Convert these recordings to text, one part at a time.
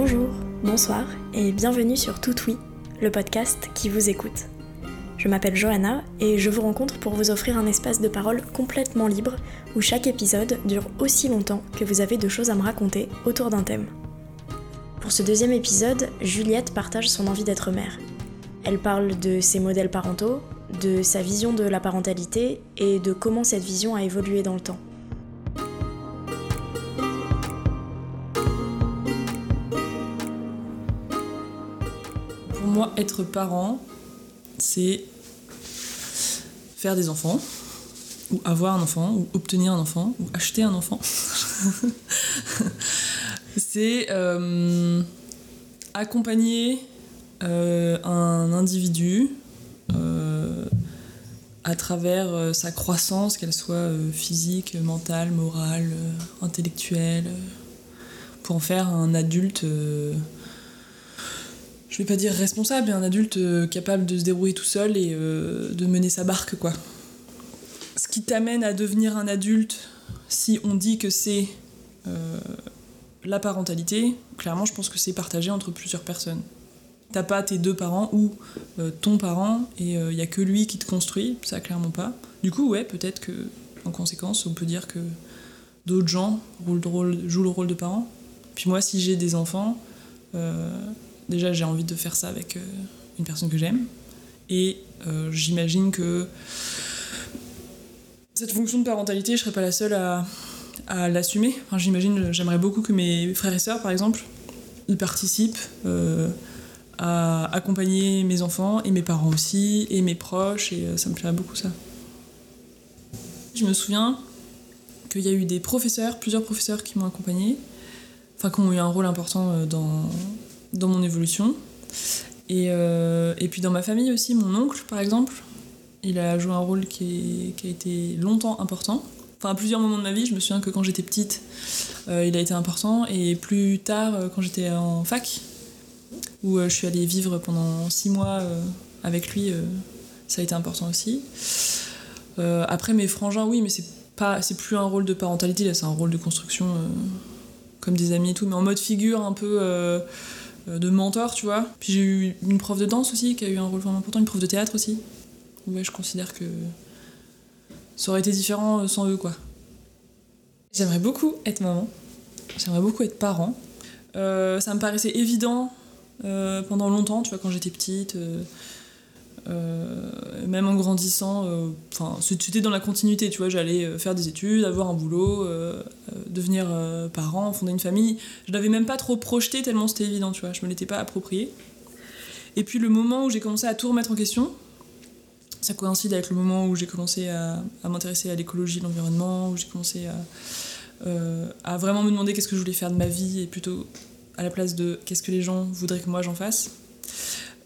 Bonjour, bonsoir et bienvenue sur Tout Oui, le podcast qui vous écoute. Je m'appelle Johanna et je vous rencontre pour vous offrir un espace de parole complètement libre où chaque épisode dure aussi longtemps que vous avez de choses à me raconter autour d'un thème. Pour ce deuxième épisode, Juliette partage son envie d'être mère. Elle parle de ses modèles parentaux, de sa vision de la parentalité et de comment cette vision a évolué dans le temps. Être parent, c'est faire des enfants, ou avoir un enfant, ou obtenir un enfant, ou acheter un enfant. c'est euh, accompagner euh, un individu euh, à travers sa croissance, qu'elle soit physique, mentale, morale, intellectuelle, pour en faire un adulte, je vais pas dire responsable, mais un adulte euh, capable de se débrouiller tout seul et euh, de mener sa barque, quoi. Ce qui t'amène à devenir un adulte, si on dit que c'est euh, la parentalité, clairement, je pense que c'est partagé entre plusieurs personnes. T'as pas tes deux parents ou ton parent et il y a que lui qui te construit, ça clairement pas. Du coup, ouais, peut-être que en conséquence, on peut dire que d'autres gens jouent le rôle de parents. Puis moi, si j'ai des enfants, déjà j'ai envie de faire ça avec euh, une personne que j'aime. Et euh, j'imagine que cette fonction de parentalité, je serais pas la seule à, à l'assumer. Enfin, j'imagine, j'aimerais beaucoup que mes frères et sœurs, par exemple, ils participent euh, à accompagner mes enfants et mes parents aussi et mes proches et ça me plairait beaucoup ça. Je me souviens qu'il y a eu des professeurs, plusieurs professeurs qui m'ont accompagné, enfin qui ont eu un rôle important dans, dans mon évolution. Et, euh, et puis dans ma famille aussi, mon oncle par exemple, il a joué un rôle qui, est- qui a été longtemps important. Enfin, à plusieurs moments de ma vie, je me souviens que quand j'étais petite, euh, il a été important. Et plus tard, euh, quand j'étais en fac, où je suis allée vivre pendant six mois avec lui, ça a été important aussi. Après, mes frangins, oui, mais c'est c'est plus un rôle de parentalité, là, c'est un rôle de construction, comme des amis et tout, mais en mode figure un peu de mentor, tu vois. Puis j'ai eu une prof de danse aussi qui a eu un rôle vraiment important, une prof de théâtre aussi. Ouais, je considère que ça aurait été différent euh, sans eux, quoi. J'aimerais beaucoup être maman. J'aimerais beaucoup être parent. Euh, ça me paraissait évident euh, pendant longtemps, tu vois, quand j'étais petite. euh, euh, même en grandissant, euh, enfin, c'était dans la continuité, tu vois, j'allais euh, faire des études, avoir un boulot, euh, euh, devenir euh, parent, fonder une famille. Je l'avais même pas trop projeté tellement c'était évident, tu vois, je me l'étais pas approprié. Et puis le moment où j'ai commencé à tout remettre en question, ça coïncide avec le moment où j'ai commencé à, m'intéresser à l'écologie, l'environnement, où j'ai commencé euh, à vraiment me demander qu'est-ce que je voulais faire de ma vie et plutôt à la place de qu'est-ce que les gens voudraient que moi j'en fasse.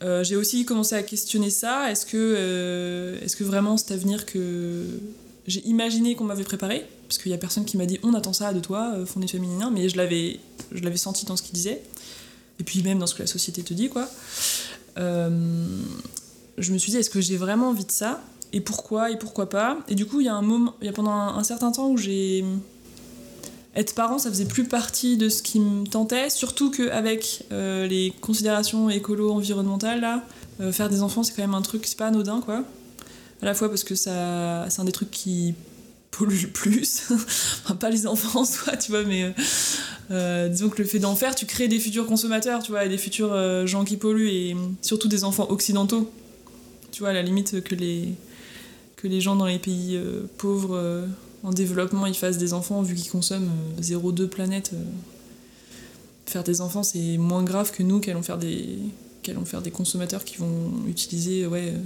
Euh, j'ai aussi commencé à questionner ça. Est-ce que, euh, est-ce que vraiment cet avenir que j'ai imaginé qu'on m'avait préparé Parce qu'il y a personne qui m'a dit on attend ça de toi, euh, famille, nan, mais je l'avais, senti dans ce qu'il disait. Et puis même dans ce que la société te dit, quoi. Euh, je me suis dit est-ce que j'ai vraiment envie de ça? Et pourquoi? Et pourquoi pas? Et du coup, il y a un moment, il y a pendant un certain temps où j'ai être parent, ça faisait plus partie de ce qui me tentait, surtout qu'avec euh, les considérations écolo-environnementales, là, euh, faire des enfants, c'est quand même un truc, c'est pas anodin, quoi. À la fois parce que ça, c'est un des trucs qui pollue le plus. pas les enfants en soi, tu vois, mais euh, euh, disons que le fait d'en faire, tu crées des futurs consommateurs, tu vois, et des futurs gens qui polluent, et surtout des enfants occidentaux. Tu vois, à la limite que les, gens dans les pays pauvres en développement ils fassent des enfants vu qu'ils consomment euh, 0,2 planète. euh, faire des enfants c'est moins grave que nous qui allons faire des, faire des consommateurs qui vont utiliser ouais, euh,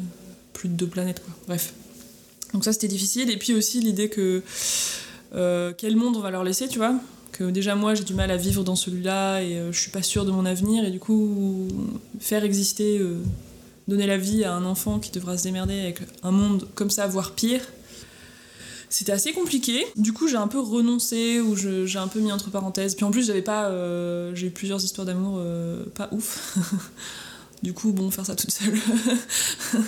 plus de deux planètes. Bref. Donc ça c'était difficile. Et puis aussi l'idée que euh, quel monde on va leur laisser, tu vois? Que déjà moi j'ai du mal à vivre dans celui-là et euh, je suis pas sûre de mon avenir et du coup faire exister euh, donner la vie à un enfant qui devra se démerder avec un monde comme ça voire pire c'était assez compliqué. Du coup, j'ai un peu renoncé ou j'ai un peu mis entre parenthèses. Puis en plus, j'avais pas, euh, j'ai eu plusieurs histoires d'amour euh, pas ouf. du coup, bon, faire ça toute seule.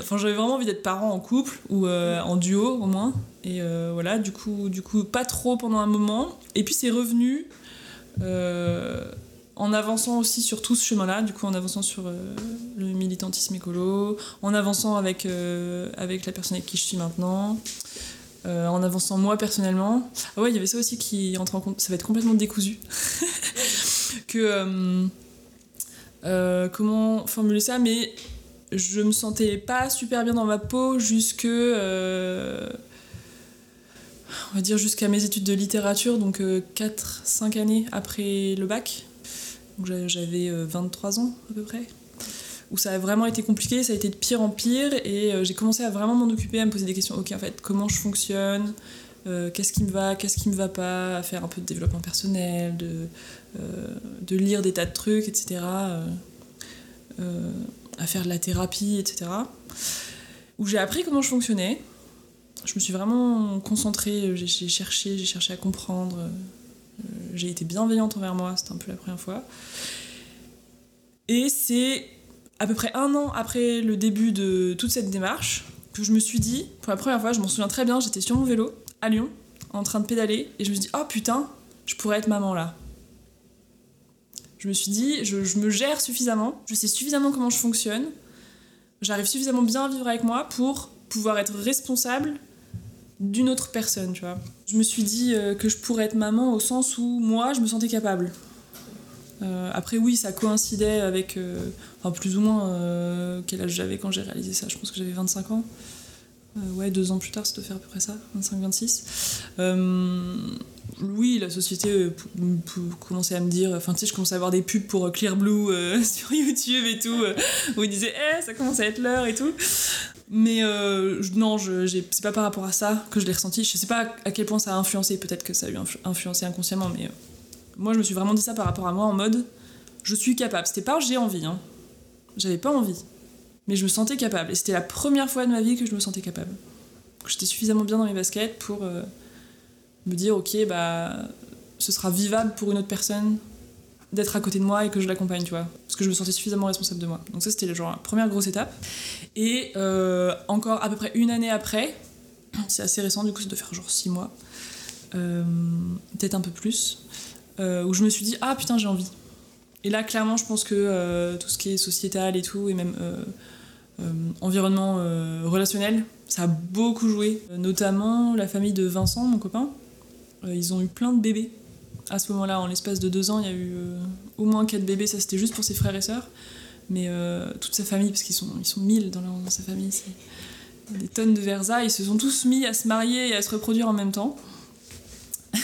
Enfin, j'avais vraiment envie d'être parent en couple ou euh, en duo au moins. Et voilà, du coup, du coup, pas trop pendant un moment. Et puis c'est revenu en avançant aussi sur tout ce chemin-là, du coup en avançant sur le militantisme écolo, en avançant avec, avec la personne avec qui je suis maintenant, en avançant moi personnellement. Ah ouais, il y avait ça aussi qui entre en compte, ça va être complètement décousu. que. comment formuler ça Mais je me sentais pas super bien dans ma peau jusque on va dire jusqu'à mes études de littérature, donc 4-5 euh, années après le bac. J'avais 23 euh, ans à peu près. Où ça a vraiment été compliqué, ça a été de pire en pire, et euh, j'ai commencé à vraiment m'en occuper, à me poser des questions. Ok, en fait, comment je fonctionne Qu'est-ce qui me va Qu'est-ce qui me va pas À faire un peu de développement personnel, de, de lire des tas de trucs, etc. à faire de la thérapie, etc. Où j'ai appris comment je fonctionnais je me suis vraiment concentrée, j'ai cherché, j'ai cherché à comprendre. Euh, j'ai été bienveillante envers moi, c'était un peu la première fois. Et c'est à peu près un an après le début de toute cette démarche que je me suis dit, pour la première fois, je m'en souviens très bien, j'étais sur mon vélo à Lyon, en train de pédaler, et je me suis dit, oh putain, je pourrais être maman là. Je me suis dit, je, je me gère suffisamment, je sais suffisamment comment je fonctionne, j'arrive suffisamment bien à vivre avec moi pour pouvoir être responsable d'une autre personne, tu vois. Je me suis dit euh, que je pourrais être maman au sens où moi, je me sentais capable. Euh, après, oui, ça coïncidait avec, euh, plus ou moins quel âge j'avais quand j'ai réalisé ça. Je pense que j'avais 25 ans. ouais, deux ans plus tard, ça doit faire à peu près ça, 25-26. oui, la société commençait à me dire, enfin, tu sais, je commençais à avoir des pubs pour Clear Blue sur YouTube et tout, où ils disaient, eh, ça commence à être l'heure et tout. Mais euh, non, c'est pas par rapport à ça que je l'ai ressenti. Je sais pas à quel point ça a influencé, peut-être que ça a eu influencé inconsciemment, mais euh, moi je me suis vraiment dit ça par rapport à moi en mode je suis capable. C'était pas j'ai envie, hein. J'avais pas envie. Mais je me sentais capable. Et c'était la première fois de ma vie que je me sentais capable. J'étais suffisamment bien dans mes baskets pour euh, me dire ok, bah ce sera vivable pour une autre personne d'être à côté de moi et que je l'accompagne, tu vois. Parce que je me sentais suffisamment responsable de moi. Donc ça, c'était genre la première grosse étape. Et euh, encore à peu près une année après, c'est assez récent, du coup, ça doit faire genre six mois, euh, peut-être un peu plus, euh, où je me suis dit, ah putain, j'ai envie. Et là, clairement, je pense que tout ce qui est sociétal et tout, et même environnement relationnel, ça a beaucoup joué. Notamment la famille de Vincent, mon copain. ils ont eu plein de bébés à ce moment-là, en l'espace de deux ans, il y a eu euh, au moins quatre bébés, ça c'était juste pour ses frères et sœurs. Mais euh, toute sa famille, parce qu'ils sont, ils sont mille dans, sa famille, c'est des tonnes de Versa, ils se sont tous mis à se marier et à se reproduire en même temps.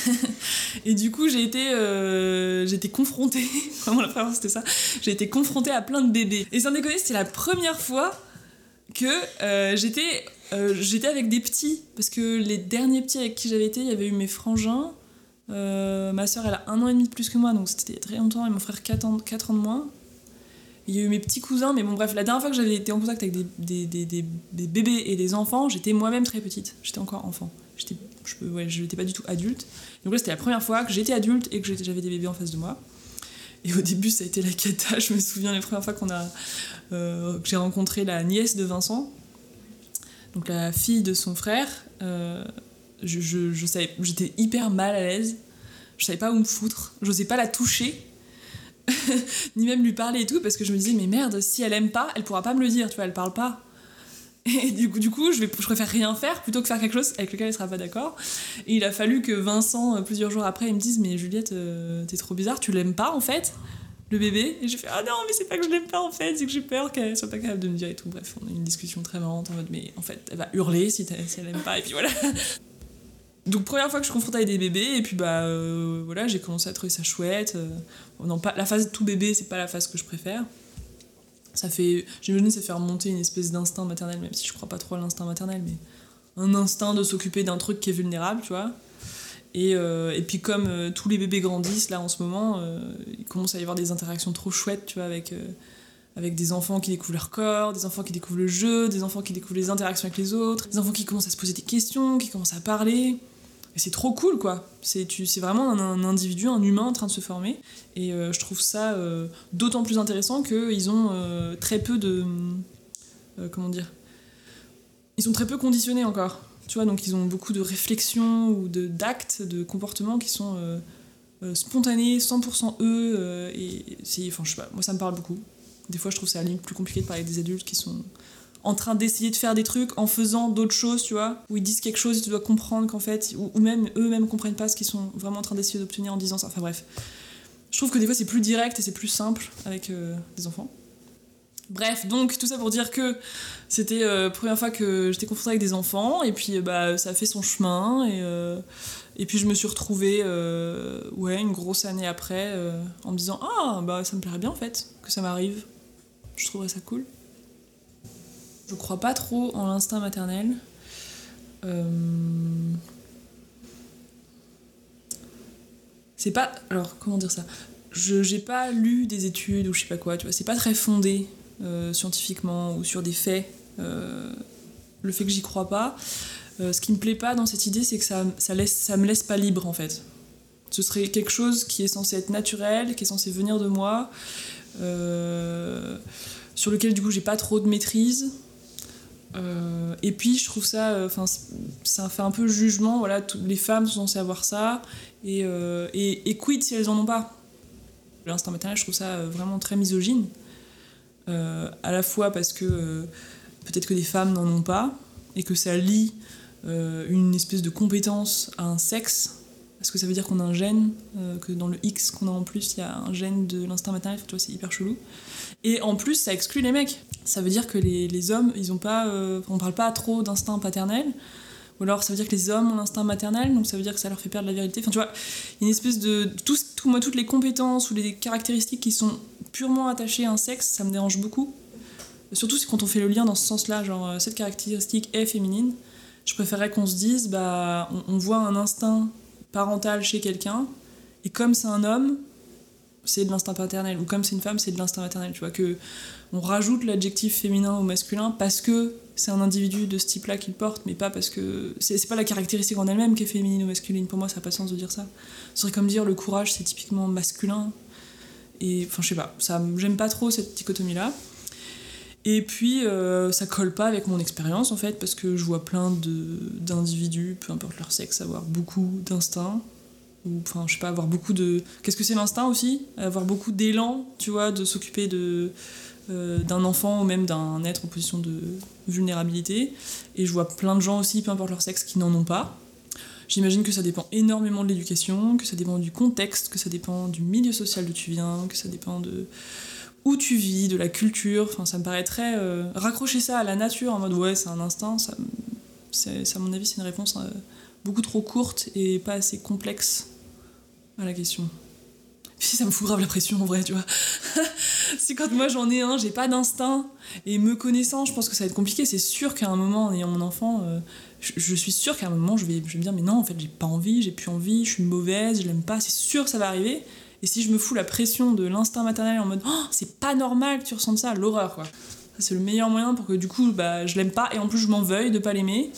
et du coup, j'ai été, euh, été confrontée, vraiment la première fois c'était ça, j'ai été confrontée à plein de bébés. Et sans déconner, c'était la première fois que j'étais, j'étais avec des petits, parce que les derniers petits avec qui j'avais été, il y avait eu mes frangins, euh, ma soeur, elle a un an et demi de plus que moi, donc c'était très longtemps, et mon frère 4 ans, 4 ans de moins. Il y a eu mes petits cousins, mais bon, bref, la dernière fois que j'avais été en contact avec des, des, des, des bébés et des enfants, j'étais moi-même très petite. J'étais encore enfant. J'étais je ouais, n'étais pas du tout adulte. Donc là, c'était la première fois que j'étais adulte et que j'avais des bébés en face de moi. Et au début, ça a été la cata. Je me souviens les premières fois qu'on a, euh, que j'ai rencontré la nièce de Vincent, donc la fille de son frère. Euh, je, j'étais hyper mal à l'aise. Je savais pas où me foutre. J'osais pas la toucher. Ni même lui parler et tout, parce que je me disais, mais merde, si elle aime pas, elle pourra pas me le dire, tu vois, elle parle pas. Et du coup, du coup je préfère rien faire plutôt que faire quelque chose avec lequel elle sera pas d'accord. Et il a fallu que Vincent, euh, plusieurs jours après, il me dise Mais Juliette, euh, t'es trop bizarre, tu l'aimes pas en fait le bébé? Et j'ai fait ah non mais c'est pas que je l'aime pas en fait c'est que j'ai peur qu'elle soit pas capable de me dire et tout bref on a eu une discussion très marrante en mode mais en fait elle va hurler si, si elle aime pas et puis voilà donc première fois que je confronte avec des bébés et puis bah euh, voilà j'ai commencé à trouver ça chouette euh, non pas la phase tout bébé c'est pas la phase que je préfère ça fait j'imagine ça fait remonter une espèce d'instinct maternel même si je crois pas trop à l'instinct maternel mais un instinct de s'occuper d'un truc qui est vulnérable tu vois et, euh, et puis comme tous les bébés grandissent là en ce moment il commence à y avoir des interactions trop chouettes tu vois avec avec des enfants qui découvrent leur corps, des enfants qui découvrent le jeu, des enfants qui découvrent les interactions avec les autres, des enfants qui commencent à se poser des questions, qui commencent à parler. C'est trop cool, quoi. C'est vraiment un, individu, un humain en train de se former. Et euh, je trouve ça euh, d'autant plus intéressant qu'ils ont euh, très peu de. comment dire Ils sont très peu conditionnés encore. Tu vois, donc ils ont beaucoup de réflexions ou d'actes, de, comportements qui sont spontané, 100% eux. et c'est, enfin, je sais pas, moi ça me parle beaucoup. Des fois, je trouve ça à la limite plus compliqué de parler des adultes qui sont en train d'essayer de faire des trucs en faisant d'autres choses, tu vois, où ils disent quelque chose et tu dois comprendre qu'en fait, ou, même eux-mêmes comprennent pas ce qu'ils sont vraiment en train d'essayer d'obtenir en disant ça. Enfin bref. Je trouve que des fois c'est plus direct et c'est plus simple avec euh, des enfants. Bref, donc tout ça pour dire que c'était la euh, première fois que j'étais confrontée avec des enfants et puis bah ça a fait son chemin et, euh, et puis je me suis retrouvée ouais une grosse année après en me disant ah bah ça me plairait bien en fait que ça m'arrive. Je trouverais ça cool. Je crois pas trop en l'instinct maternel. Euh, c'est pas. Alors, comment dire ça? Je J'ai pas lu des études ou je sais pas quoi, tu vois. C'est pas très fondé euh, scientifiquement ou sur des faits. Euh, le fait que j'y crois pas. ce qui me plaît pas dans cette idée, c'est que ça, ça, laisse, ça me laisse pas libre en fait. Ce serait quelque chose qui est censé être naturel, qui est censé venir de moi, sur lequel du coup j'ai pas trop de maîtrise. Euh, et puis je trouve ça, euh, ça fait un peu jugement. Voilà, toutes les femmes sont censées avoir ça, et, euh, et, et, quid si elles en ont pas L'instinct maternel, je trouve ça vraiment très misogyne. à la fois parce que peut-être que des femmes n'en ont pas, et que ça lie une espèce de compétence à un sexe. Est-ce que ça veut dire qu'on a un gène, que dans le X qu'on a en plus, il y a un gène de l'instinct maternel, tu vois, c'est hyper chelou. Et en plus, ça exclut les mecs. Ça veut dire que les, les hommes, ils ont pas, euh, on parle pas trop d'instinct paternel. Ou alors ça veut dire que les hommes ont l'instinct maternel, donc ça veut dire que ça leur fait perdre la vérité. Enfin, tu vois, il y a une espèce de. Tout, tout, moi, toutes les compétences ou les caractéristiques qui sont purement attachées à un sexe, ça me dérange beaucoup. Surtout quand on fait le lien dans ce sens-là, genre euh, cette caractéristique est féminine. Je préférerais qu'on se dise, bah, on voit un instinct parental chez quelqu'un, et comme c'est un homme, c'est de l'instinct paternel, ou comme c'est une femme, c'est de l'instinct maternel. Tu vois, que on rajoute l'adjectif féminin au masculin parce que c'est un individu de ce type-là qu'il porte, mais pas parce que. C'est pas la caractéristique en elle-même qui est féminine ou masculine. Pour moi, ça n'a pas de sens de dire ça. Ce serait comme dire le courage, c'est typiquement masculin. Et enfin, je sais pas, ça, j'aime pas trop cette dichotomie-là. Et puis, euh, ça colle pas avec mon expérience en fait, parce que je vois plein d'individus, peu importe leur sexe, avoir beaucoup d'instinct. Ou enfin je sais pas avoir beaucoup de qu'est-ce que c'est l'instinct aussi? Avoir beaucoup d'élan tu vois de s'occuper de euh, d'un enfant ou même d'un être en position de vulnérabilité. Et je vois plein de gens aussi peu importe leur sexe qui n'en ont pas j'imagine que ça dépend énormément de l'éducation que ça dépend du contexte que ça dépend du milieu social d'où tu viens que ça dépend de où tu vis de la culture enfin ça me paraît très euh, raccrocher ça à la nature en mode ouais c'est un instinct ça c'est à mon avis c'est une réponse euh, beaucoup trop courte et pas assez complexe à la question. Puis ça me fout grave la pression en vrai, tu vois. si quand moi j'en ai un, j'ai pas d'instinct, et me connaissant, je pense que ça va être compliqué. C'est sûr qu'à un moment, en ayant mon enfant, euh, je, suis sûre qu'à un moment, je vais, me dire, mais non, en fait, j'ai pas envie, j'ai plus envie, je suis mauvaise, je l'aime pas, c'est sûr que ça va arriver. Et si je me fous la pression de l'instinct maternel en mode, oh, c'est pas normal que tu ressentes ça, l'horreur, quoi. C'est le meilleur moyen pour que du coup, bah, je l'aime pas, et en plus, je m'en veuille de pas l'aimer.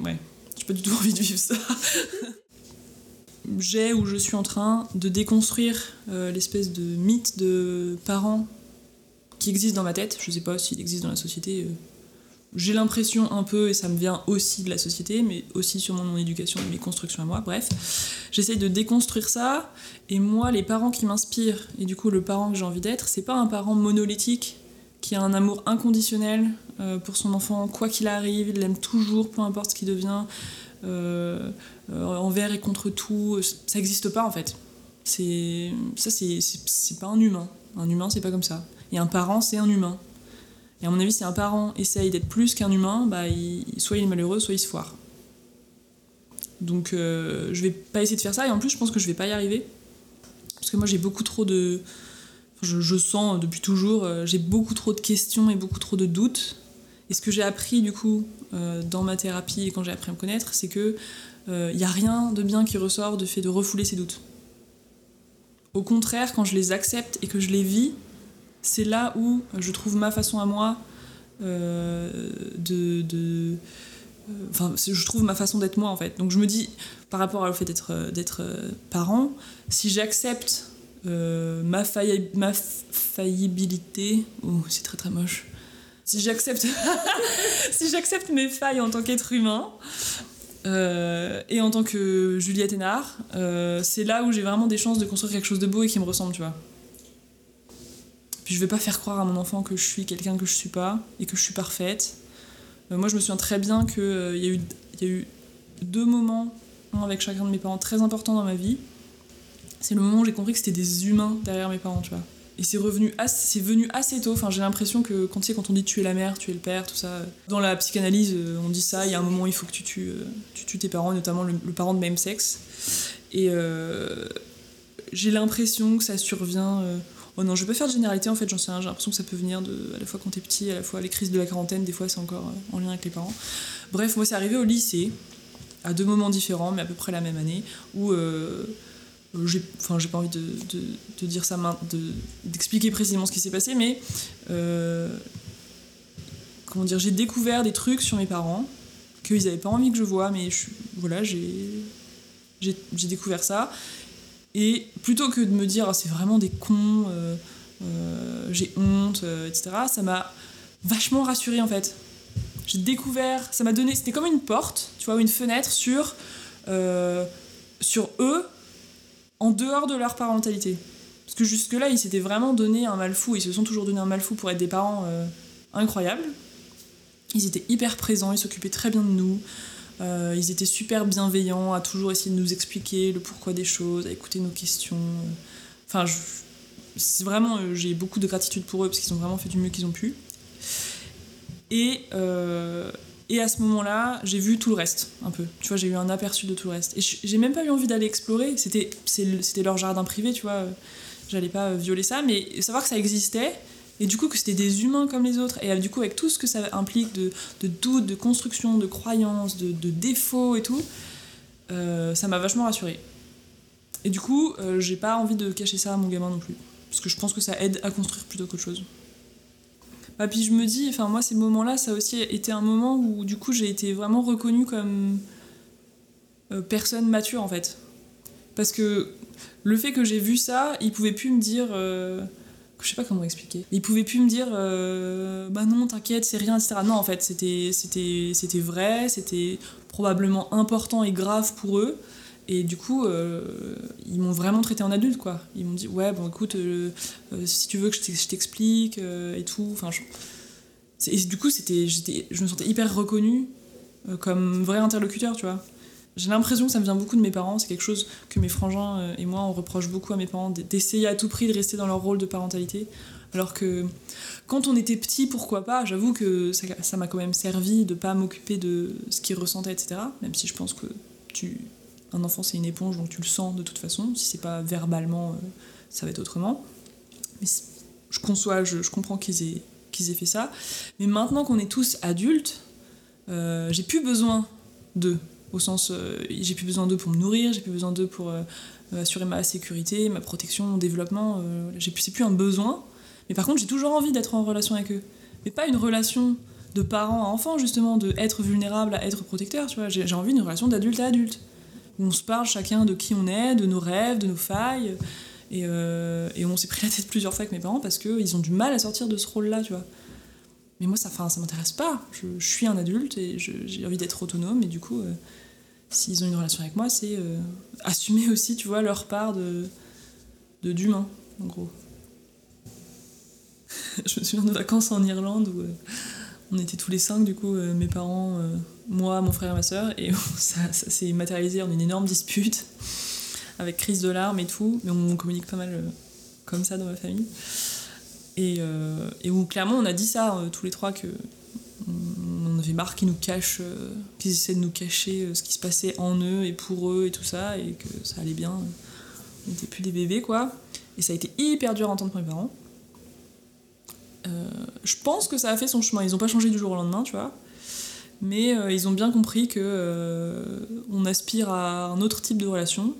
Ouais, j'ai pas du tout envie de vivre ça. j'ai ou je suis en train de déconstruire euh, l'espèce de mythe de parents qui existe dans ma tête. Je sais pas s'il existe dans la société. Euh. J'ai l'impression un peu, et ça me vient aussi de la société, mais aussi sur mon éducation et mes constructions à moi. Bref, j'essaye de déconstruire ça. Et moi, les parents qui m'inspirent, et du coup le parent que j'ai envie d'être, c'est pas un parent monolithique qui a un amour inconditionnel euh, pour son enfant, quoi qu'il arrive, il l'aime toujours, peu importe ce qu'il devient. Euh, euh, envers et contre tout, ça n'existe pas en fait. Ça, c'est pas un humain. Un humain, c'est pas comme ça. Et un parent, c'est un humain. Et à mon avis, si un parent essaye d'être plus qu'un humain, bah, soit il est malheureux, soit il se foire. Donc euh, je vais pas essayer de faire ça, et en plus, je pense que je vais pas y arriver. Parce que moi, j'ai beaucoup trop de. Je, sens depuis toujours, j'ai beaucoup trop de questions et beaucoup trop de doutes. Et ce que j'ai appris, du coup, euh, dans ma thérapie et quand j'ai appris à me connaître, c'est que il euh, n'y a rien de bien qui ressort du fait de refouler ses doutes. Au contraire, quand je les accepte et que je les vis, c'est là où je trouve ma façon à moi euh, de, enfin je trouve ma façon d'être moi en fait donc je me dis par rapport au fait d'être d'être parent si j'accepte ma, ma faillibilité oh c'est très très moche si j'accepte si j'accepte mes failles en tant qu'être humain Euh, et en tant que Juliette Hénard, euh, c'est là où j'ai vraiment des chances de construire quelque chose de beau et qui me ressemble, tu vois. Je vais pas faire croire à mon enfant que je suis quelqu'un que je suis pas et que je suis parfaite. Euh, moi, je me souviens très bien qu'il y, a eu, y a eu deux moments avec chacun de mes parents très importants dans ma vie. C'est le moment où j'ai compris que c'était des humains derrière mes parents, tu vois. Et c'est revenu venu assez tôt. Enfin, j'ai l'impression que quand, on dit tu es la mère, tu es le père, tout ça. Dans la psychanalyse, euh, on dit ça. Il y a un moment il faut que tu tues, euh, tu tues tes parents, notamment le, parent de même sexe. Et euh, j'ai l'impression que ça survient. Oh non, je vais pas faire de généralité en fait, j'en sais. J'ai l'impression que ça peut venir de, à la fois quand t'es petit, à la fois les crises de la quarantaine, des fois c'est encore en lien avec les parents. Bref, moi c'est arrivé au lycée, à deux moments différents, mais à peu près la même année, où j'ai enfin j'ai pas envie de, dire ça d'expliquer précisément ce qui s'est passé mais euh, comment dire j'ai découvert des trucs sur mes parents qu'ils avaient pas envie que je vois mais voilà j'ai découvert ça et plutôt que de me dire ah, c'est vraiment des cons euh, euh, j'ai honte etc ça m'a vachement rassurée en fait j'ai découvert ça m'a donné c'était comme une porte tu vois une fenêtre sur sur eux en dehors de leur parentalité. Parce que jusque-là, ils s'étaient vraiment donné un mal fou, ils se sont toujours donné un mal fou pour être des parents euh, incroyables. Ils étaient hyper présents, ils s'occupaient très bien de nous. Euh, ils étaient super bienveillants à toujours essayer de nous expliquer le pourquoi des choses, à écouter nos questions. Enfin, c'est vraiment, euh, j'ai beaucoup de gratitude pour eux parce qu'ils ont vraiment fait du mieux qu'ils ont pu. Et, et à ce moment-là, j'ai vu tout le reste, un peu. Tu vois, j'ai eu un aperçu de tout le reste. Et j'ai même pas eu envie d'aller explorer. C'était, c'était leur jardin privé, tu vois. J'allais pas violer ça, mais savoir que ça existait, et du coup que c'était des humains comme les autres, et du coup avec tout ce que ça implique de, de doutes, de construction, de croyances, de, défauts et tout, euh, ça m'a vachement rassurée. Et du coup, euh, j'ai pas envie de cacher ça à mon gamin non plus. Parce que je pense que ça aide à construire plutôt qu'autre chose. Bah, puis je me dis, enfin moi ces moments-là, ça a aussi été un moment où du coup j'ai été vraiment reconnue comme euh, personne mature en fait. Parce que le fait que j'ai vu ça, il pouvait plus me dire, euh, je sais pas comment expliquer, il pouvait plus me dire, euh, bah non t'inquiète c'est rien, etc. Non en fait c'était c'était c'était vrai, c'était probablement important et grave pour eux. Et du coup, euh, ils m'ont vraiment traité en adulte, quoi. Ils m'ont dit, ouais, bon, écoute, euh, si tu veux que je t'explique et tout. Enfin, Et du coup, c'était, je me sentais hyper reconnue comme vrai interlocuteur, tu vois. J'ai l'impression que ça me vient beaucoup de mes parents. C'est quelque chose que mes frangins et moi, on reproche beaucoup à mes parents, d'essayer à tout prix de rester dans leur rôle de parentalité. Alors que quand on était petit, pourquoi pas J'avoue que ça m'a quand même servi de pas m'occuper de ce qu'ils ressentaient, etc. Même si je pense que un enfant, c'est une éponge, donc tu le sens de toute façon. Si c'est pas verbalement, euh, ça va être autrement. Mais je conçois, je, comprends qu'ils aient, qu'ils aient fait ça. Mais maintenant qu'on est tous adultes, euh, j'ai plus besoin d'eux. Au sens, euh, j'ai plus besoin d'eux pour me nourrir, j'ai plus besoin d'eux pour assurer ma sécurité, ma protection, mon développement. j'ai plus, c'est plus un besoin. Mais par contre, j'ai toujours envie d'être en relation avec eux. Mais pas une relation de parent à enfant, justement, de être vulnérable à être protecteur, tu vois. J'ai, envie d'une relation d'adulte à adulte on se parle chacun de qui on est, de nos rêves, de nos failles. Et, euh, on s'est pris la tête plusieurs fois avec mes parents parce qu'ils ont du mal à sortir de ce rôle-là, tu vois. Mais moi, ça, fin, ça m'intéresse pas. Je, suis un adulte et j'ai envie d'être autonome. Et du coup, euh, s'ils ont une relation avec moi, c'est euh, assumer aussi, tu vois, leur part de d'humain, en gros. je me souviens de vacances en Irlande où on était tous les cinq, du coup, mes parents, moi, mon frère et ma soeur, et ça, s'est matérialisé en une énorme dispute, avec crise de larmes et tout, mais on communique pas mal euh, comme ça dans ma famille. Et, euh, où clairement on a dit ça euh, tous les trois que avait marre qu'ils nous cachent, qu'ils essaient de nous cacher ce qui se passait en eux et pour eux et tout ça, et que ça allait bien. On n'était plus des bébés quoi. Et ça a été hyper dur à entendre pour mes parents. je pense que ça a fait son chemin. Ils ont pas changé du jour au lendemain, tu vois mais euh, ils ont bien compris que euh, on aspire à un autre type de relation.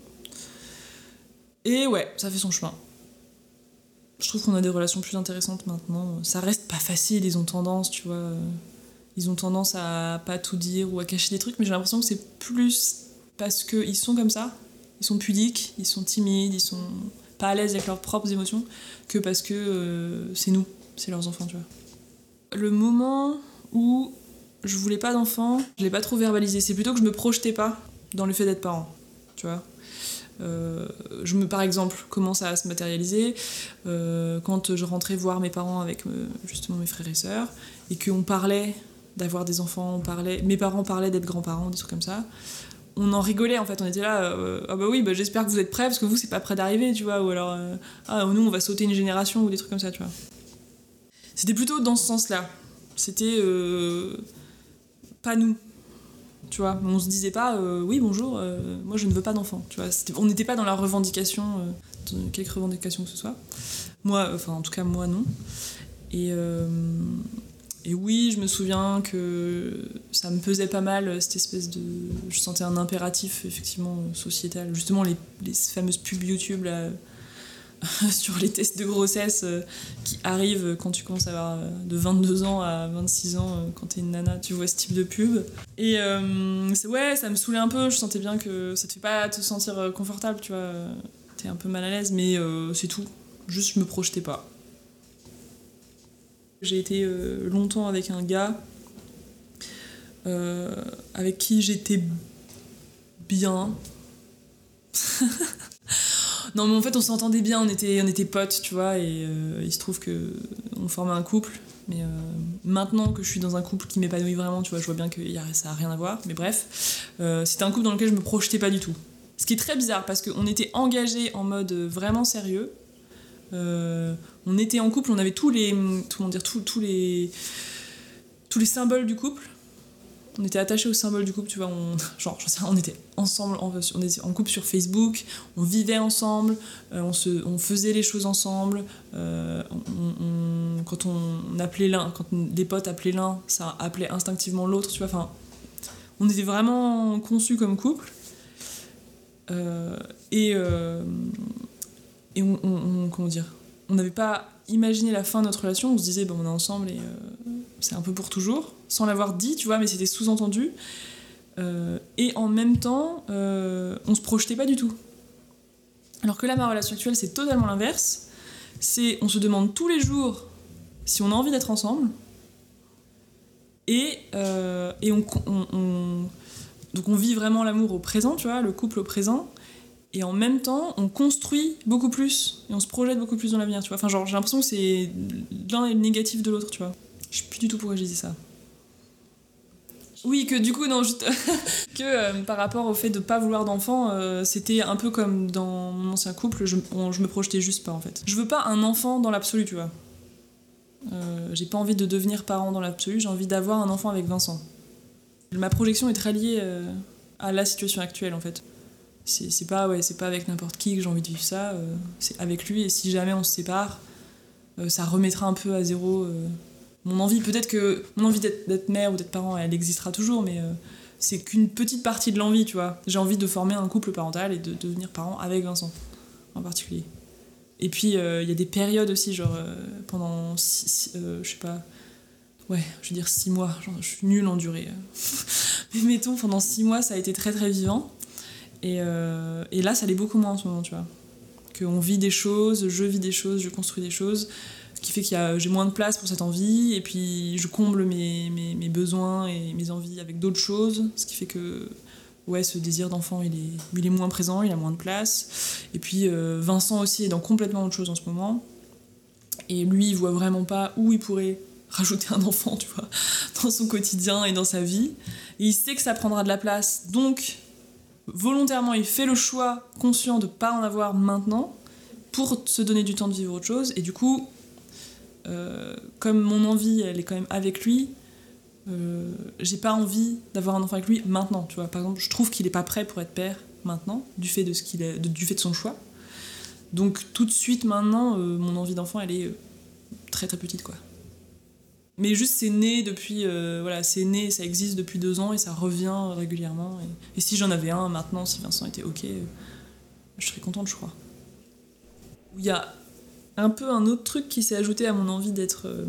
Et ouais, ça fait son chemin. Je trouve qu'on a des relations plus intéressantes maintenant. Ça reste pas facile, ils ont tendance, tu vois. Euh, ils ont tendance à pas tout dire ou à cacher des trucs, mais j'ai l'impression que c'est plus parce qu'ils sont comme ça. Ils sont pudiques, ils sont timides, ils sont pas à l'aise avec leurs propres émotions, que parce que c'est nous, c'est leurs enfants, tu vois. Le moment où je voulais pas d'enfant, je l'ai pas trop verbalisé. C'est plutôt que je me projetais pas dans le fait d'être parent, tu vois. Euh, je me, par exemple, comment ça a se matérialiser euh, quand je rentrais voir mes parents avec euh, justement mes frères et sœurs et qu'on parlait d'avoir des enfants, on parlait, mes parents parlaient d'être grands-parents, des trucs comme ça. On en rigolait en fait, on était là, ah bah oui, bah j'espère que vous êtes prêts parce que vous c'est pas prêt d'arriver, tu vois, ou alors ah nous on va sauter une génération ou des trucs comme ça, tu vois. C'était plutôt dans ce sens-là. C'était pas nous, tu vois. On se disait pas, euh, oui, bonjour, euh, moi je ne veux pas d'enfant, tu vois. On n'était pas dans la revendication, euh, de quelque revendication que ce soit. Moi, enfin, en tout cas, moi, non. Et, et oui, je me souviens que ça me pesait pas mal, cette espèce de. Je sentais un impératif, effectivement, sociétal. Justement, les, fameuses pubs YouTube, sur les tests de grossesse euh, qui arrivent quand tu commences à avoir euh, de 22 ans à 26 ans, euh, quand t'es une nana, tu vois ce type de pub. Et ouais, ça me saoulait un peu, je sentais bien que ça te fait pas te sentir confortable, tu vois. T'es un peu mal à l'aise, mais c'est tout. Juste, je me projetais pas. J'ai été longtemps avec un gars avec qui j'étais bien. Non, mais en fait, on s'entendait bien, on était, on était potes, tu vois, et euh, il se trouve que on formait un couple. Mais euh, maintenant que je suis dans un couple qui m'épanouit vraiment, tu vois, je vois bien que ça a rien à voir. Mais bref, euh, c'était un couple dans lequel je me projetais pas du tout. Ce qui est très bizarre parce qu'on était engagés en mode vraiment sérieux. On était en couple, on avait tous les, comment dire, tous les, tous les symboles du couple on était attachés au symbole du couple, tu vois, on, genre, on était ensemble, on, était en couple sur Facebook, on vivait ensemble, euh, on, se, on faisait les choses ensemble, euh, quand on, appelait l'un, quand des potes appelaient l'un, ça appelait instinctivement l'autre, tu vois, enfin, on était vraiment conçus comme couple. Euh, et et on, comment dire, on n'avait pas imaginé la fin de notre relation, on se disait, on est ensemble et c'est un peu pour toujours sans l'avoir dit, tu vois, mais c'était sous-entendu. Euh, et en même temps, euh, on se projetait pas du tout. Alors que là, ma relation actuelle, c'est totalement l'inverse. C'est, on se demande tous les jours si on a envie d'être ensemble. Et, euh, on, donc on vit vraiment l'amour au présent, tu vois, le couple au présent. Et en même temps, on construit beaucoup plus et on se projette beaucoup plus dans l'avenir, tu vois. Enfin, genre, j'ai l'impression que c'est l'un est le négatif de l'autre, tu vois. Je sais plus du tout pourquoi je disais ça. Oui, que du coup, non, juste que euh, par rapport au fait de pas vouloir d'enfant, euh, c'était un peu comme dans mon ancien couple, je, je, me projetais juste pas en fait. Je veux pas un enfant dans l'absolu, tu vois. Euh, j'ai pas envie de devenir parent dans l'absolu, j'ai envie d'avoir un enfant avec Vincent. Ma projection est très liée à la situation actuelle en fait. C'est pas, ouais, pas avec n'importe qui que j'ai envie de vivre ça, c'est avec lui et si jamais on se sépare, ça remettra un peu à zéro mon envie, peut-être que mon envie d'être mère ou d'être parent, elle existera toujours, mais euh, c'est qu'une petite partie de l'envie, tu vois. J'ai envie de former un couple parental et de devenir parent avec Vincent, en particulier. Et puis, euh, il y a des périodes aussi, genre euh, pendant, six, je sais pas, ouais, je veux dire six mois, je suis nulle en durée. mais mettons, pendant six mois, ça a été très très vivant. Et, et là, ça l'est beaucoup moins en ce moment, tu vois. Qu'on vit des choses, je vis des choses, je construis des choses qui fait que j'ai moins de place pour cette envie, et puis je comble mes, mes, besoins et mes envies avec d'autres choses, ce qui fait que ouais, ce désir d'enfant, il est, il est moins présent, il a moins de place. Et puis euh, Vincent aussi est dans complètement autre chose en ce moment, et lui, il voit vraiment pas où il pourrait rajouter un enfant, tu vois, dans son quotidien et dans sa vie. Il sait que ça prendra de la place, donc volontairement, il fait le choix conscient de pas en avoir maintenant pour se donner du temps de vivre autre chose. Et du coup, euh, comme mon envie, elle est quand même avec lui, euh, j'ai pas envie d'avoir un enfant avec lui maintenant, tu vois. Par exemple, je trouve qu'il est pas prêt pour être père maintenant, du fait de, ce qu'il est, du fait de son choix. Donc tout de suite maintenant, euh, mon envie d'enfant, elle est très très petite, quoi. Mais juste, c'est né depuis, voilà, c'est né, ça existe depuis deux ans et ça revient régulièrement. Et, si j'en avais un maintenant, si Vincent était ok, je serais contente, je crois. Il y a un peu un autre truc qui s'est ajouté à mon envie d'être euh,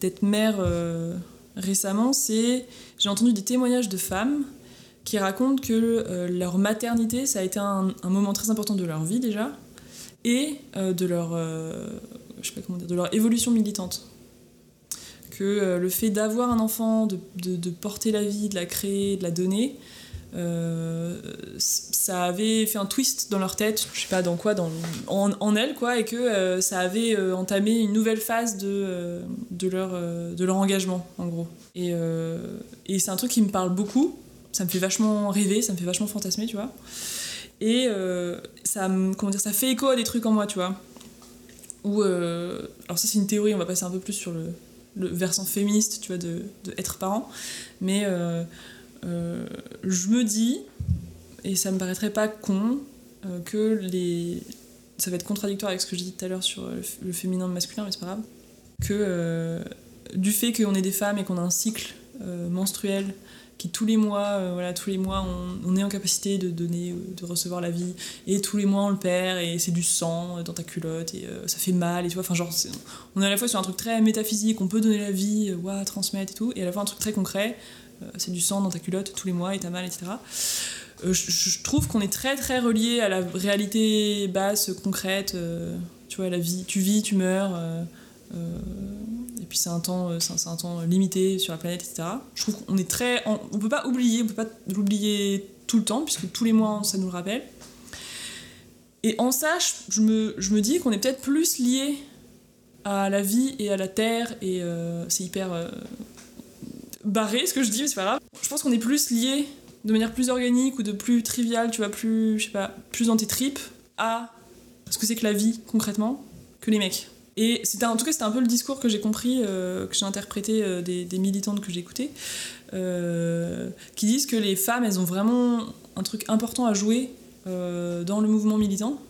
d'être mère euh, récemment, c'est j'ai entendu des témoignages de femmes qui racontent que euh, leur maternité, ça a été un, moment très important de leur vie déjà, et de leur je sais pas comment dire, de leur évolution militante. Que le fait d'avoir un enfant, de, de, porter la vie, de la créer, de la donner, ça avait fait un twist dans leur tête, je sais pas dans quoi, dans, en, en elle, quoi, et que ça avait entamé une nouvelle phase de, de, leur, de leur engagement, en gros. Et, et c'est un truc qui me parle beaucoup, ça me fait vachement rêver, ça me fait vachement fantasmer, tu vois. Et euh, ça, comment dire, ça fait écho à des trucs en moi, tu vois. Ou, euh, alors ça c'est une théorie, on va passer un peu plus sur le, le versant féministe, tu vois, de, parent. Mais euh, je me dis, et ça me paraîtrait pas con, que les... Ça va être contradictoire avec ce que j'ai dit tout à l'heure sur le, féminin le masculin, mais c'est pas grave. Que du fait qu'on est des femmes et qu'on a un cycle menstruel qui tous les mois, euh, voilà, tous les mois, on, est en capacité de donner, euh, de recevoir la vie, et tous les mois on le perd, et c'est du sang dans ta culotte, et euh, ça fait mal, et tu vois, enfin genre, on est à la fois sur un truc très métaphysique, on peut donner la vie, ouais, transmettre et tout, et à la fois un truc très concret, c'est du sang dans ta culotte tous les mois, et t'as mal, etc. Je, trouve qu'on est très très relié à la réalité basse, concrète, tu vois, la vie, tu vis, tu meurs puis c'est un temps euh, c'est un, temps limité sur la planète etc je trouve qu'on est très on peut pas oublier on peut pas l'oublier tout le temps puisque tous les mois ça nous le rappelle. Et en ça je me, je me dis qu'on est peut-être plus lié à la vie et à la terre et euh, c'est hyper euh, barré ce que je dis mais c'est pas grave. Je pense qu'on est plus lié de manière plus organique ou de plus triviale tu vois plus je sais pas plus dans tes tripes à ce que c'est que la vie concrètement que les mecs et c'était en tout cas c'était un peu le discours que j'ai compris, euh, que j'ai interprété euh, des, militantes que j'écoutais, euh, qui disent que les femmes elles ont vraiment un truc important à jouer dans le mouvement militant,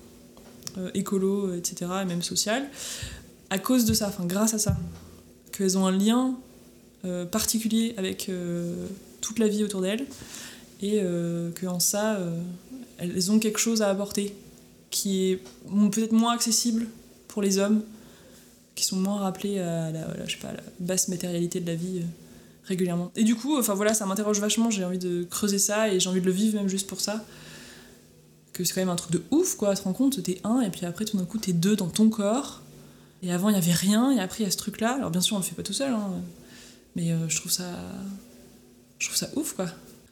écolo, etc. et même social, à cause de ça, enfin grâce à ça, qu'elles ont un lien particulier avec toute la vie autour d'elles et qu'en ça elles ont quelque chose à apporter qui est peut-être moins accessible pour les hommes qui sont moins rappelés à la, je sais pas, la basse matérialité de la vie euh, régulièrement. Et du coup, enfin voilà, ça m'interroge vachement, j'ai envie de creuser ça et j'ai envie de le vivre même juste pour ça. Que c'est quand même un truc de ouf quoi, tu te rends compte, t'es un et puis après tout d'un coup t'es deux dans ton corps. Et avant il y avait rien et après il y a ce truc là. Alors bien sûr on le fait pas tout seul, hein, mais euh, je trouve ça. Je trouve ça ouf quoi.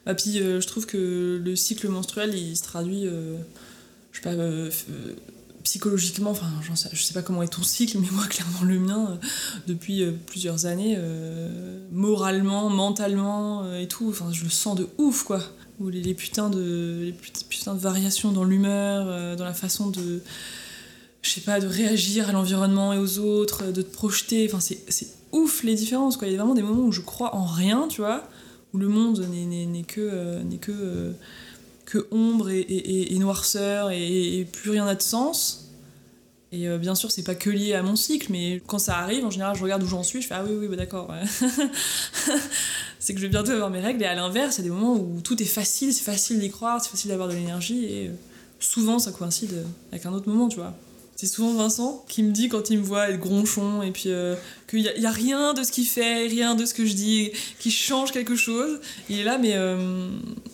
Ah, puis euh, je trouve que le cycle menstruel il se traduit. je sais pas psychologiquement, enfin, je sais pas comment est ton cycle, mais moi, clairement, le mien, euh, depuis euh, plusieurs années, euh, moralement, mentalement et tout, je le sens de ouf, quoi. Ou les, putains de, les putains de variations dans l'humeur, dans la façon de, je sais pas, de réagir à l'environnement et aux autres, de te projeter, enfin, c'est ouf les différences, quoi. Il y a vraiment des moments où je crois en rien, tu vois, où le monde n'est que. n'est que que ombre et, noirceur et, plus rien n'a de sens. Et euh, bien sûr, c'est pas que lié à mon cycle, mais quand ça arrive, en général, je regarde où j'en suis, je fais Ah oui, oui, bah d'accord. c'est que je vais bientôt avoir mes règles. Et à l'inverse, il y a des moments où tout est facile, c'est facile d'y croire, c'est facile d'avoir de l'énergie. Et euh, souvent, ça coïncide avec un autre moment, tu vois. C'est souvent Vincent qui me dit quand il me voit être gronchon et puis euh, qu'il n'y a, rien de ce qu'il fait, rien de ce que je dis qui change quelque chose. Il est là, mais euh,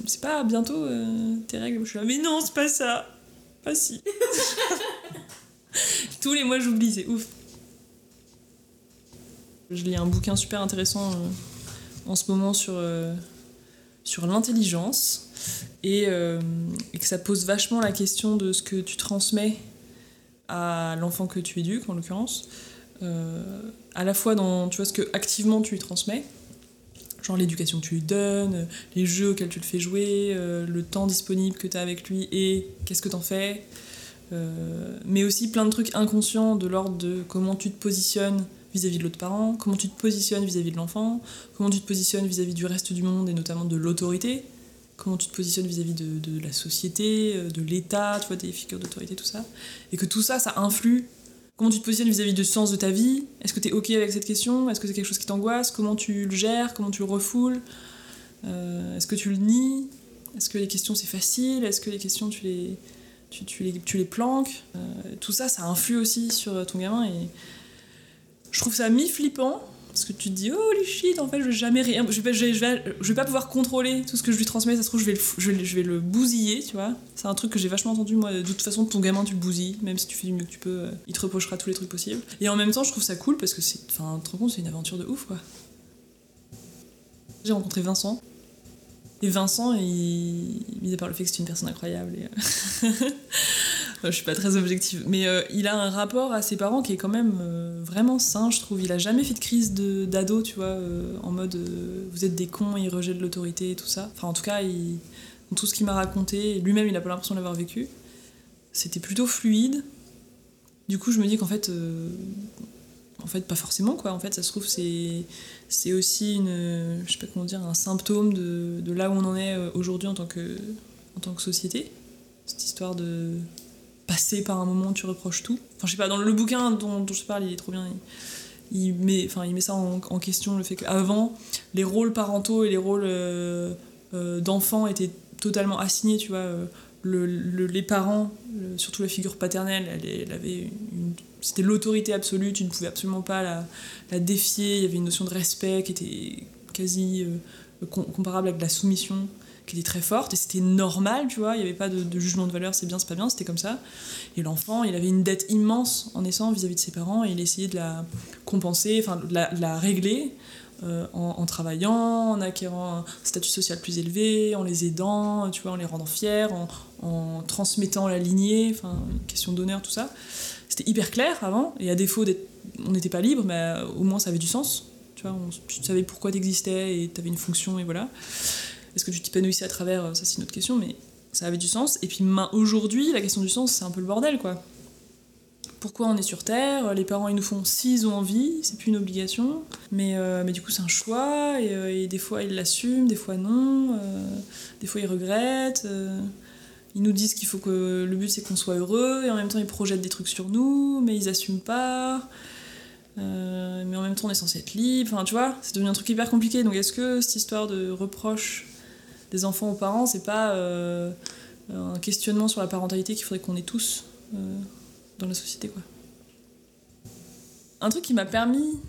c'est pas bientôt euh, tes règles Je suis là, mais non, c'est pas ça. Pas si. Tous les mois, j'oublie, c'est ouf. Je lis un bouquin super intéressant en ce moment sur, sur l'intelligence et, et que ça pose vachement la question de ce que tu transmets à l'enfant que tu éduques, en l'occurrence, euh, à la fois dans tu vois, ce que activement tu lui transmets, genre l'éducation que tu lui donnes, les jeux auxquels tu le fais jouer, euh, le temps disponible que tu as avec lui et qu'est-ce que tu en fais, euh, mais aussi plein de trucs inconscients de l'ordre de comment tu te positionnes vis-à-vis de l'autre parent, comment tu te positionnes vis-à-vis de l'enfant, comment tu te positionnes vis à -vis du reste du monde et notamment de l'autorité, comment tu te positionnes vis-à-vis de, la société, euh, de l'État, tu vois, des figures d'autorité, tout ça. Et que tout ça, ça influe. Comment tu te positionnes vis-à-vis du sens de ta vie? Est-ce que tu es OK avec cette question? Est-ce que c'est quelque chose qui t'angoisse? Comment tu le gères? Comment tu le refoules? Euh, Est-ce que tu le nies? Est-ce que les questions c'est facile? Est-ce que les questions tu les, tu, les, tu les planques? Euh, Tout ça, ça influe aussi sur ton gamin et je trouve ça mi-flippant Parce que tu te dis, oh les shit, en fait, je vais jamais rien. Je vais, je, vais, je, vais, pas pouvoir contrôler tout ce que je lui transmets. Ça se trouve, je vais le, je vais, le bousiller, tu vois. C'est un truc que j'ai vachement entendu, moi. De toute façon, ton gamin, tu le bousilles, même si tu fais du mieux que tu peux, euh, il te reprochera tous les trucs possibles. Et en même temps, je trouve ça cool parce que c'est. Enfin, te rends compte, c'est une aventure de ouf, quoi. J'ai rencontré Vincent. Et Vincent, il, mis à part le fait que c'est une personne incroyable, et, je suis pas très objective, mais euh, il a un rapport à ses parents qui est quand même euh, vraiment sain, je trouve. Il a jamais fait de crise d'ado, tu vois, euh, en mode vous êtes des cons, il rejette l'autorité et tout ça. Enfin, en tout cas, tout ce qu'il m'a raconté, lui-même, il a pas l'impression de l'avoir vécu. C'était plutôt fluide. Du coup, je me dis qu'en fait, en fait, pas forcément, quoi. En fait, ça se trouve, c'est, c'est aussi une, je sais pas comment dire, un symptôme de, de là où on en est aujourd'hui en tant que, en tant que société. Cette histoire de passer par un moment où tu reproches tout. Enfin, je sais pas, dans le bouquin dont, je parle, il est trop bien. Il, met, enfin, il met ça en, question, le fait qu'avant, les rôles parentaux et les rôles euh, euh, d'enfants étaient totalement assignés, tu vois. Euh, le, les parents, surtout la figure paternelle, elle, avait c'était l'autorité absolue, tu ne pouvais absolument pas la, défier, il y avait une notion de respect qui était quasi comparable avec la soumission qui était très forte et c'était normal, tu vois, il n'y avait pas de, jugement de valeur, c'est bien, c'est pas bien, c'était comme ça. Et l'enfant, il avait une dette immense en naissant vis-à-vis de ses parents et il essayait de la compenser, enfin de la, régler euh, en, travaillant, en acquérant un statut social plus élevé, en les aidant, tu vois, en les rendant fiers, en, transmettant la lignée, question d'honneur, tout ça. C'était hyper clair avant, et à défaut d'être, on n'était pas libre, mais au moins ça avait du sens. Tu vois, tu savais pourquoi tu existais et tu avais une fonction, et voilà. Est-ce que tu t'épanouissais à travers euh, Ça, c'est une autre question, mais ça avait du sens. Et puis aujourd'hui, la question du sens, c'est un peu le bordel, quoi. Pourquoi on est sur Terre Les parents, ils nous font s'ils ont envie, c'est plus une obligation. Mais, euh, du coup, c'est un choix, euh, et, des fois, ils l'assument, des fois, non. des fois, ils regrettent. ils nous disent qu'il faut que le but, c'est qu'on soit heureux, et en même temps, ils projettent des trucs sur nous, mais ils assument pas. mais en même temps, on est censé être libre. Enfin, tu vois, c'est devenu un truc hyper compliqué. Donc, est-ce que cette histoire de reproche des enfants aux parents, c'est pas euh, un questionnement sur la parentalité qu'il faudrait qu'on ait tous euh, dans la société. Quoi. Un truc qui m'a permis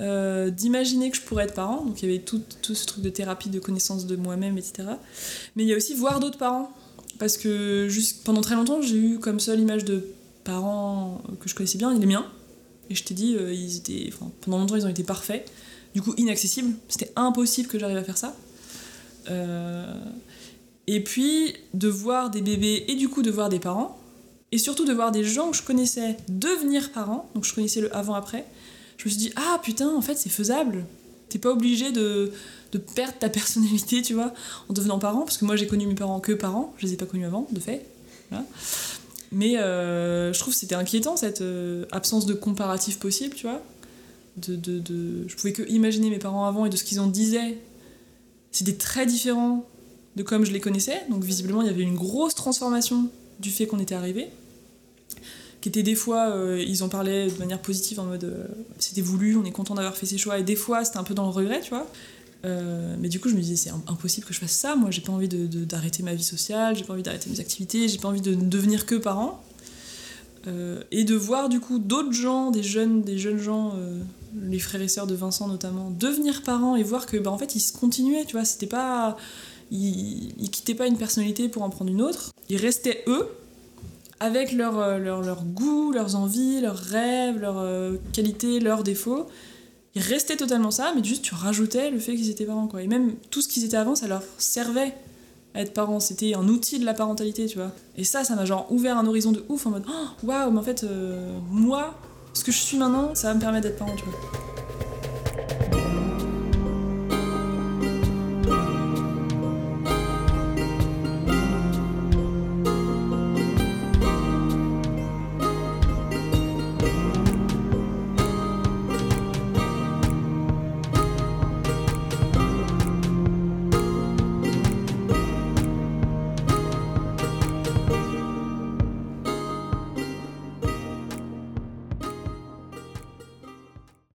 euh, d'imaginer que je pourrais être parent, donc il y avait tout, tout, ce truc de thérapie, de connaissance de moi-même, etc. Mais il y a aussi voir d'autres parents. Parce que juste, pendant très longtemps, j'ai eu comme seule image de parents que je connaissais bien, les miens. Et je t'ai dit, ils étaient, pendant longtemps, ils ont été parfaits. Du coup, inaccessibles. C'était impossible que j'arrive à faire ça. Euh, et puis de voir des bébés et du coup de voir des parents, et surtout de voir des gens que je connaissais devenir parents, donc je connaissais le avant-après, je me suis dit, ah putain, en fait c'est faisable. T'es pas obligé de, de, perdre ta personnalité, tu vois, en devenant parent, parce que moi j'ai connu mes parents que parents, je les ai pas connus avant, de fait. Mais euh, je trouve que c'était inquiétant cette euh, absence de comparatif possible, tu vois. De, de, de, je pouvais que imaginer mes parents avant et de ce qu'ils en disaient c'était très différent de comme je les connaissais. Donc visiblement, il y avait une grosse transformation du fait qu'on était arrivé. Qui était des fois, euh, ils en parlaient de manière positive en mode euh, c'était voulu, on est content d'avoir fait ces choix. Et des fois, c'était un peu dans le regret, tu vois. Euh, mais du coup, je me disais, c'est impossible que je fasse ça. Moi, j'ai pas envie d'arrêter ma vie sociale, j'ai pas envie d'arrêter mes activités, j'ai pas envie de devenir que parent. et de voir du coup d'autres gens, des jeunes, des jeunes gens les frères et sœurs de Vincent notamment, devenir parents et voir que bah, en fait ils se continuaient, tu vois, c'était pas ils, ils, quittaient pas une personnalité pour en prendre une autre, ils restaient eux avec euh, leur, leur goût, leurs envies, leurs rêves, leurs euh, qualités, leurs défauts. Ils restaient totalement ça, mais juste tu rajoutais le fait qu'ils étaient parents quoi. Et même tout ce qu'ils étaient avant, ça leur servait à être parents, c'était un outil de la parentalité, tu vois. Et ça, ça m'a genre ouvert un horizon de ouf en mode oh, waouh, mais en fait, euh, moi, ce que je suis maintenant, ça va me permettre d'être parent, tu vois.